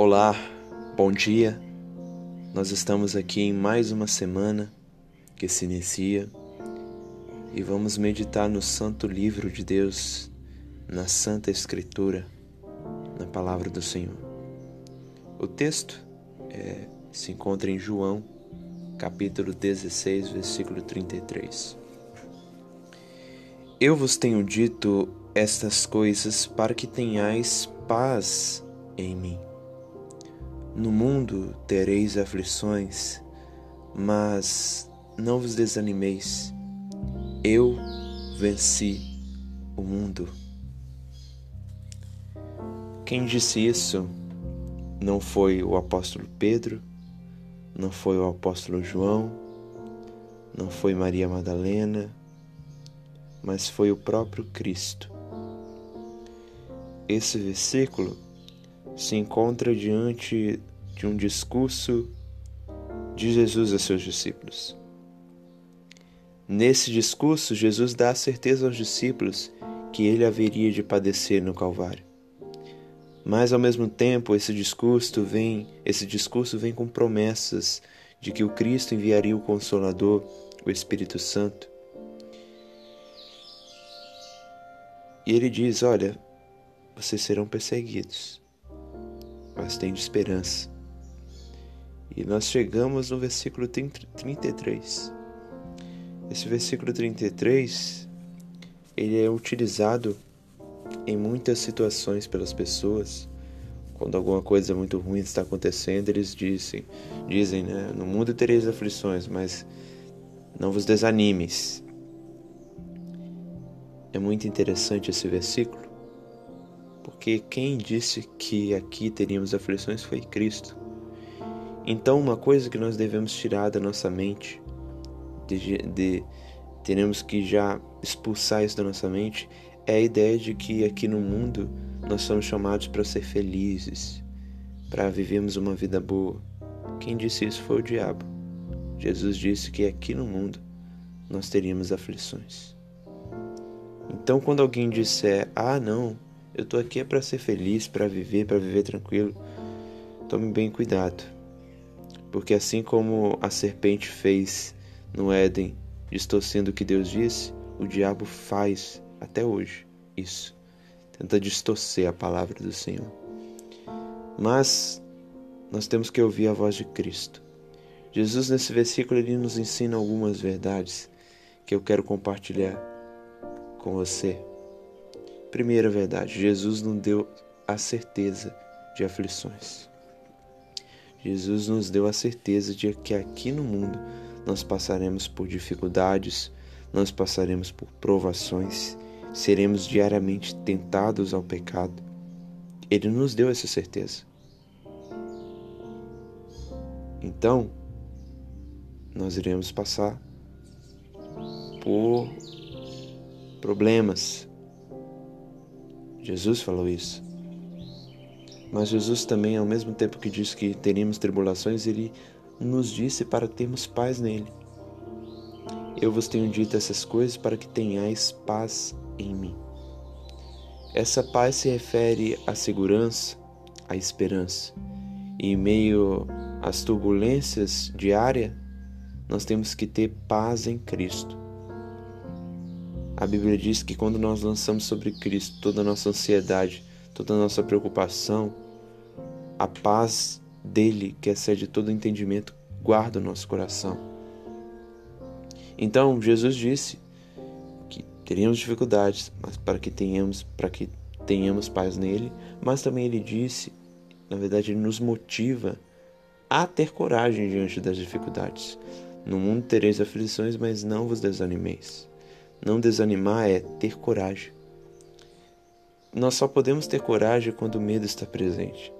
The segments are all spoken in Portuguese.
Olá, bom dia. Nós estamos aqui em mais uma semana que se inicia e vamos meditar no Santo Livro de Deus, na Santa Escritura, na Palavra do Senhor. O texto é, se encontra em João, capítulo 16, versículo 33. Eu vos tenho dito estas coisas para que tenhais paz em mim. No mundo tereis aflições, mas não vos desanimeis. Eu venci o mundo. Quem disse isso não foi o apóstolo Pedro, não foi o apóstolo João, não foi Maria Madalena, mas foi o próprio Cristo. Esse versículo se encontra diante de um discurso de Jesus a seus discípulos. Nesse discurso, Jesus dá a certeza aos discípulos que ele haveria de padecer no Calvário. Mas ao mesmo tempo, esse discurso vem, esse discurso vem com promessas de que o Cristo enviaria o Consolador, o Espírito Santo. E ele diz: Olha, vocês serão perseguidos, mas tenham esperança. E nós chegamos no versículo 33. Esse versículo 33, ele é utilizado em muitas situações pelas pessoas. Quando alguma coisa muito ruim está acontecendo, eles dizem, dizem, né, no mundo tereis aflições, mas não vos desanimes. É muito interessante esse versículo, porque quem disse que aqui teríamos aflições foi Cristo. Então, uma coisa que nós devemos tirar da nossa mente, de, de, teremos que já expulsar isso da nossa mente, é a ideia de que aqui no mundo nós somos chamados para ser felizes, para vivermos uma vida boa. Quem disse isso foi o diabo. Jesus disse que aqui no mundo nós teríamos aflições. Então, quando alguém disser, ah, não, eu estou aqui é para ser feliz, para viver, para viver tranquilo, tome bem cuidado porque assim como a serpente fez no Éden, distorcendo o que Deus disse, o diabo faz até hoje isso. Tenta distorcer a palavra do Senhor. Mas nós temos que ouvir a voz de Cristo. Jesus, nesse versículo, ele nos ensina algumas verdades que eu quero compartilhar com você. Primeira verdade: Jesus não deu a certeza de aflições. Jesus nos deu a certeza de que aqui no mundo nós passaremos por dificuldades, nós passaremos por provações, seremos diariamente tentados ao pecado. Ele nos deu essa certeza. Então, nós iremos passar por problemas. Jesus falou isso. Mas Jesus também, ao mesmo tempo que disse que teríamos tribulações, ele nos disse para termos paz nele. Eu vos tenho dito essas coisas para que tenhais paz em mim. Essa paz se refere à segurança, à esperança. E em meio às turbulências diárias, nós temos que ter paz em Cristo. A Bíblia diz que quando nós lançamos sobre Cristo toda a nossa ansiedade, toda a nossa preocupação, a paz dele, que excede todo entendimento, guarda o nosso coração. Então, Jesus disse que teríamos dificuldades, mas para que tenhamos, para que tenhamos paz nele, mas também ele disse, na verdade, ele nos motiva a ter coragem diante das dificuldades. No mundo tereis aflições, mas não vos desanimeis. Não desanimar é ter coragem. Nós só podemos ter coragem quando o medo está presente.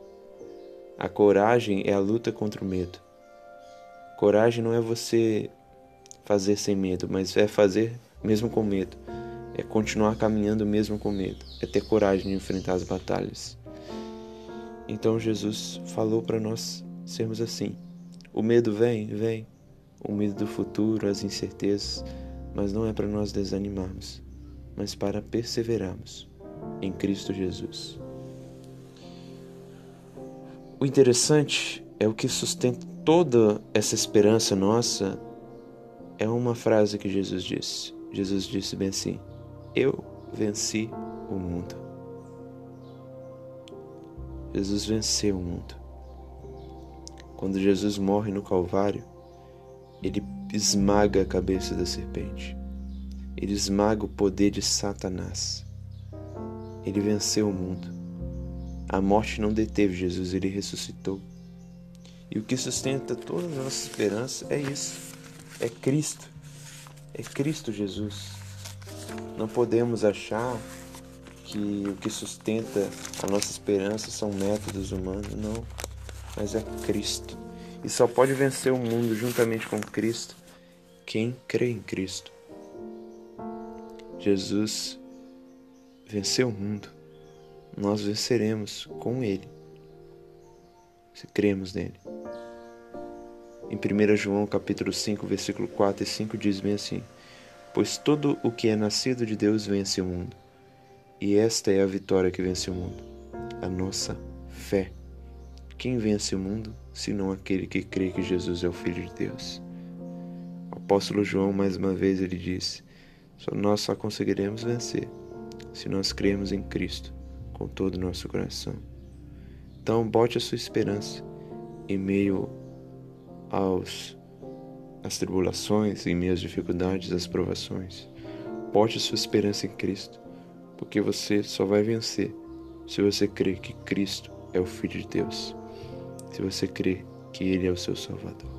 A coragem é a luta contra o medo. Coragem não é você fazer sem medo, mas é fazer mesmo com medo. É continuar caminhando mesmo com medo. É ter coragem de enfrentar as batalhas. Então Jesus falou para nós sermos assim. O medo vem, vem. O medo do futuro, as incertezas, mas não é para nós desanimarmos, mas para perseverarmos em Cristo Jesus. o interessante é o que sustenta toda essa esperança nossa é uma frase que Jesus disse. Jesus disse bem assim: Eu venci o mundo. Jesus venceu o mundo. Quando Jesus morre no Calvário, ele esmaga a cabeça da serpente. Ele esmaga o poder de Satanás. Ele venceu o mundo. A morte não deteve Jesus, ele ressuscitou. E o que sustenta toda a nossa esperança é isso: é Cristo. É Cristo Jesus. Não podemos achar que o que sustenta a nossa esperança são métodos humanos, não. Mas é Cristo. E só pode vencer o mundo juntamente com Cristo quem crê em Cristo. Jesus venceu o mundo nós venceremos com Ele, se cremos nele. Em 1 João capítulo 5, versículo 4 e 5 diz bem assim: Pois todo o que é nascido de Deus vence o mundo, e esta é a vitória que vence o mundo, a nossa fé. Quem vence o mundo, senão aquele que crê que Jesus é o Filho de Deus? O apóstolo João, mais uma vez, ele diz: só nós só conseguiremos vencer se nós cremos em Cristo com todo o nosso coração. Então, bote a sua esperança em meio aos às tribulações, em meio às dificuldades, às provações. Bote a sua esperança em Cristo, porque você só vai vencer se você crer que Cristo é o Filho de Deus, se você crer que Ele é o seu Salvador.